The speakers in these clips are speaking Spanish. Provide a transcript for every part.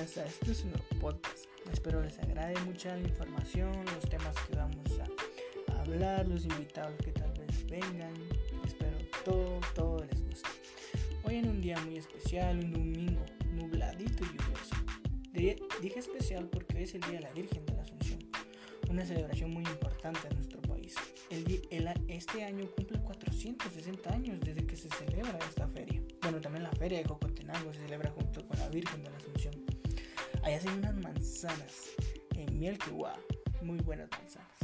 bienvenidas a este es nuevo podcast. Espero les agrade mucha la información, los temas que vamos a hablar, los invitados que tal vez vengan. Espero todo, todo les guste. Hoy en un día muy especial, un domingo nubladito y lluvioso. Dije especial porque hoy es el Día de la Virgen de la Asunción, una celebración muy importante en nuestro país. El, este año cumple 460 años desde que se celebra esta feria. Bueno, también la feria de Cocotenango se celebra junto con la Virgen de la Asunción. Hacen unas manzanas en miel que guau, muy buenas manzanas.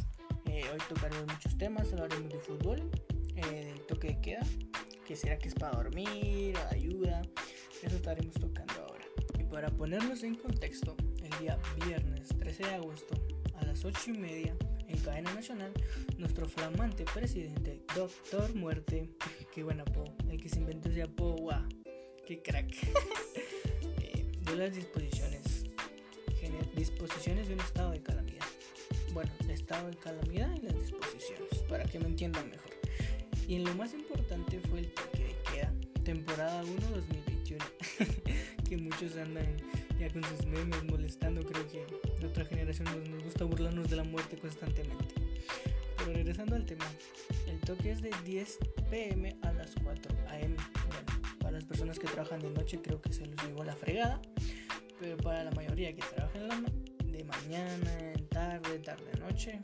Eh, hoy tocaremos muchos temas, hablaremos de fútbol, eh, del toque de queda, que será que es para dormir, ayuda, eso estaremos tocando ahora. Y para ponernos en contexto, el día viernes 13 de agosto a las 8 y media en cadena nacional, nuestro flamante presidente, Doctor Muerte, qué buen apodo, el que se inventó ese apodo, wow, qué crack, eh, las disposiciones, disposiciones de un estado de calamidad. Bueno, el estado de calamidad y las disposiciones, para que me entiendan mejor. Y en lo más importante fue el toque de queda, temporada 1 2021, que muchos andan ya con sus memes molestando, creo que de otra generación nos, gusta burlarnos de la muerte constantemente. Pero regresando al tema, el toque es de 10 pm a las 4 am. Bueno, para las personas que trabajan de noche creo que se los llevó la fregada, pero para la mayoría que trabajan de mañana, tarde, tarde, noche,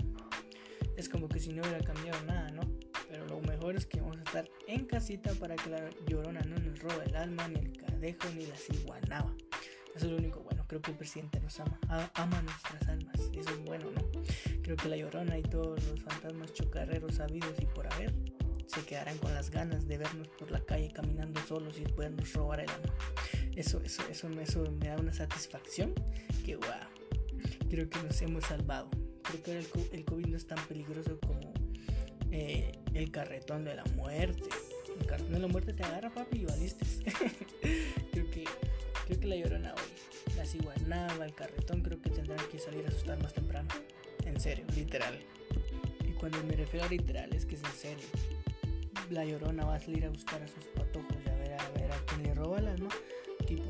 es como que si no hubiera cambiado nada, ¿no? Pero lo mejor es que vamos a estar en casita para que la llorona no nos robe el alma, ni el cadejo, ni la ciguanaba. Eso es lo único bueno. Creo que el presidente nos ama. ama nuestras almas. Eso es bueno, ¿no? Creo que la llorona y todos los fantasmas chocarreros sabidos y por haber se quedarán con las ganas de vernos por la calle caminando solos y podernos robar el alma. Eso, eso, eso, eso me da una satisfacción que, wow, creo que nos hemos salvado. Creo que el, el COVID no es tan peligroso como eh, el carretón de la muerte. El carretón de la muerte te agarra, papi, y valiste. creo que Creo que la llorona hoy, la ciguanaba, el carretón, creo que tendrán que salir a asustar más temprano. En serio, literal. Y cuando me refiero a literal es que es en serio. La llorona va a salir a buscar a sus patojos y a ver a, ver a quién le roba el alma. Tipo,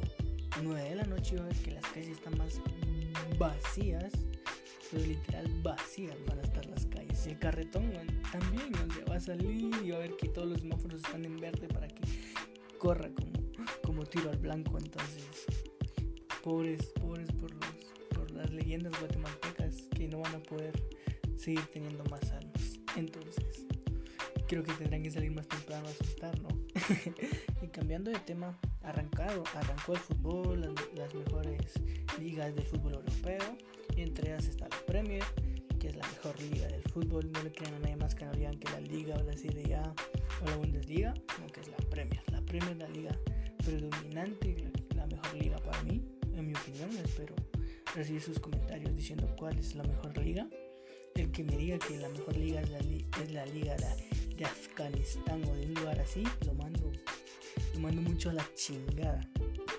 9 de la noche va a ver que las calles están más vacías. Pero literal vacías van a estar las calles. Y el carretón también, donde va a salir y va a ver que todos los semáforos están en verde para que corra como como tiro al blanco. Entonces, pobres, pobres por, los, por las leyendas guatemaltecas que no van a poder seguir teniendo más armas. Entonces, creo que tendrán que salir más temprano a asustar, ¿no? y cambiando de tema, arrancado, arrancó el fútbol, las, las, mejores ligas del fútbol europeo, entre ellas está la Premier, que es la mejor liga del fútbol, no le crean a nadie más que no digan que la liga o la Serie A o la Bundesliga, no que es la Premier, la Premier la liga predominante, la mejor liga para mí, en mi opinión. Espero recibir sus comentarios diciendo cuál es la mejor liga. El que me diga que la mejor liga es la, es la liga de, de, Afganistán o de un lugar así, lo mando, lo mando mucho a la chingada.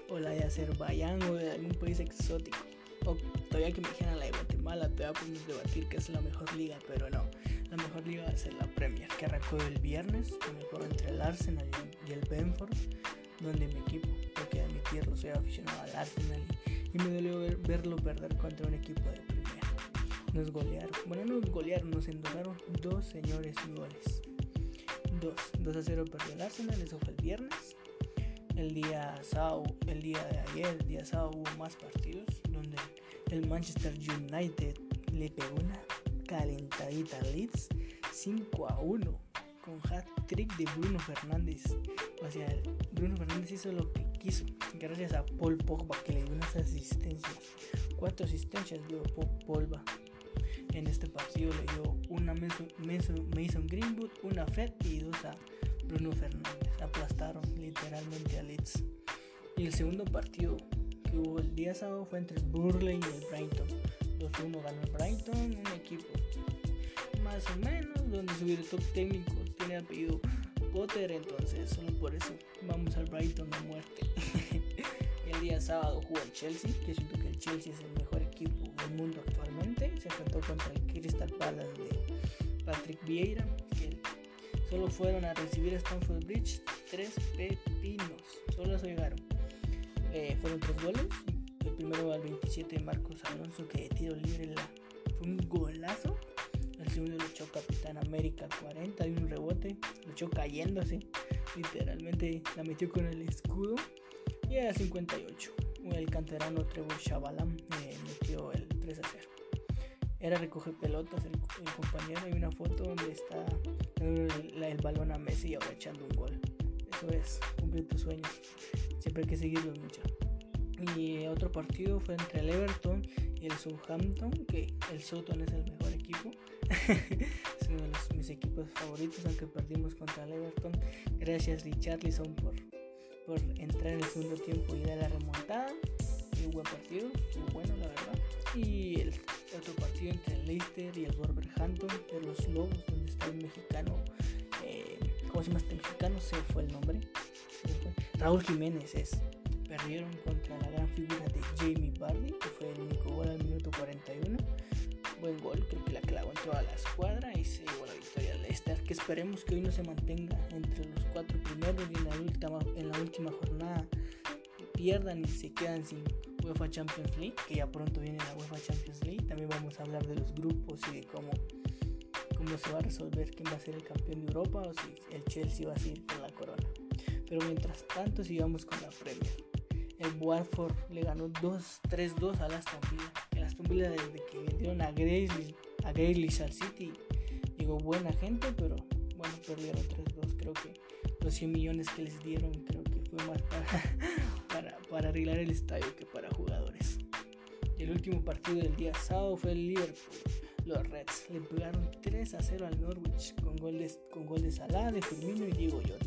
O la de Azerbaiyán o de algún país exótico. O todavía que me dijeran la de Guatemala, todavía podemos debatir que es la mejor liga, pero no. La mejor liga va a ser la Premier, que arrancó el viernes con el juego entre el Arsenal y el Benford donde mi equipo, porque admitirlo, soy aficionado al Arsenal y, me dolió verlo perder contra un equipo de primera. Nos golearon, bueno, nos golearon, nos endosaron dos señores goles. Dos, 2 a 0 perdió el Arsenal, eso fue el viernes. El día sábado, el día de ayer, el día sábado hubo más partidos donde el Manchester United le pegó una calentadita al Leeds 5 a 1 con hat trick de Bruno Fernández. O sea, Bruno Fernández hizo lo que quiso, gracias a Paul Pogba que le dio unas asistencias. Cuatro asistencias dio Pogba. En este partido le dio una Mason, Greenwood, una Fred y dos a Bruno Fernández. Aplastaron literalmente a Leeds. Y el segundo partido que hubo el día sábado fue entre el Burley y el Brighton. 2-1 ganó el Brighton, un equipo más o menos, donde su director técnico tiene apellido Potter, entonces solo por eso vamos al Brighton de muerte. el día sábado jugó el Chelsea, que siento que el Chelsea es el mejor equipo del mundo actualmente. Se enfrentó contra el Crystal Palace de Patrick Vieira, que solo fueron a recibir a Stamford Bridge tres pepinos, solo se llegaron. Eh, fueron tres goles, el primero al 27 Marcos Alonso que de tiro libre fue un golazo. El segundo lo echó Capitán América 40 y un rebote, lo echó cayéndose. Literalmente la metió con el escudo. Y a 58, el canterano Trevor Shavalam eh, metió el 3 a 0. Era recoger pelotas el, compañero. Hay una foto donde está el, balón a Messi y un gol. Eso es cumplir tu sueño. Siempre hay que seguirlos mucho. Y otro partido fue entre el Everton y el Southampton, que el Southampton es el mejor equipo. es uno de mis equipos favoritos, aunque perdimos contra el Everton. Gracias Richarlison por, por entrar en el segundo tiempo y dar la remontada. Y buen partido, entre el Leicester y el Wolverhampton de los Lobos, donde está el mexicano, eh, ¿cómo se llama este mexicano? Se fue el nombre. Raúl Jiménez es perdieron contra la gran figura de Jamie Vardy, que fue el único gol al minuto 41. Buen gol, creo que la clavó en toda la escuadra y se llevó la victoria al Leicester, que esperemos que hoy no se mantenga entre los cuatro primeros y en la última, en la última jornada pierdan y se quedan sin UEFA Champions League, que ya pronto viene la UEFA Champions League. También vamos a hablar de los grupos y de cómo, cómo se va a resolver quién va a ser el campeón de Europa o si el Chelsea va a seguir con la corona. Pero mientras tanto sigamos con la Premier el Watford le ganó 2-3-2 al Aston Villa. El Aston Villa desde que vendieron a Grealish, a al City, llegó buena gente, pero bueno, perdieron 3-2. Creo que los 100 millones que les dieron, creo que fue más para, para, arreglar el estadio que para el último partido del día sábado fue el Liverpool. Los Reds le pegaron 3 0 al Norwich con goles, con gol de Salah, de Firmino y Diego Yota,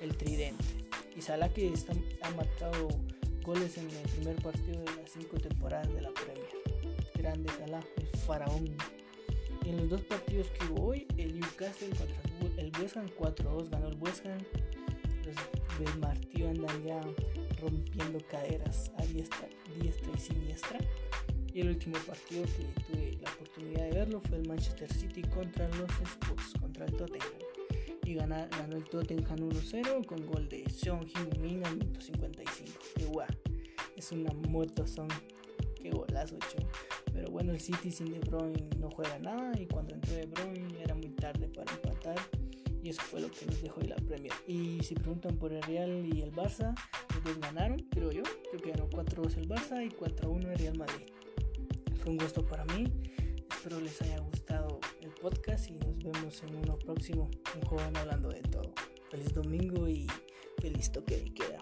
el tridente. Y Salah que está, ha marcado goles en el primer partido de las cinco temporadas de la Premier. Grande Salah, el faraón. Y en los dos partidos que hubo hoy, el Newcastle contra el West Ham 4-2 ganó el West Ham. Los Martí andan ya rompiendo caderas a diestra, diestra y siniestra. Y el último partido que tuve la oportunidad de verlo fue el Manchester City contra los Spurs, contra el Tottenham. Y ganó, ganó el Tottenham 1-0 con gol de Sean Heung-min al minuto 55 es una moto son qué golazo hecho. Pero bueno, el City sin De Bruyne no juega nada y cuando entró De Bruyne era muy tarde para empatar y eso fue lo que nos dejó de la Premier. Y si preguntan por el Real y el Barça, los ganaron, creo yo. Creo que ganó 4-2 el Barça y 4-1 el Real Madrid. Fue un gusto para mí. Espero les haya gustado el podcast y nos vemos en uno próximo. Un joven hablando de todo. Feliz domingo y feliz toque de queda.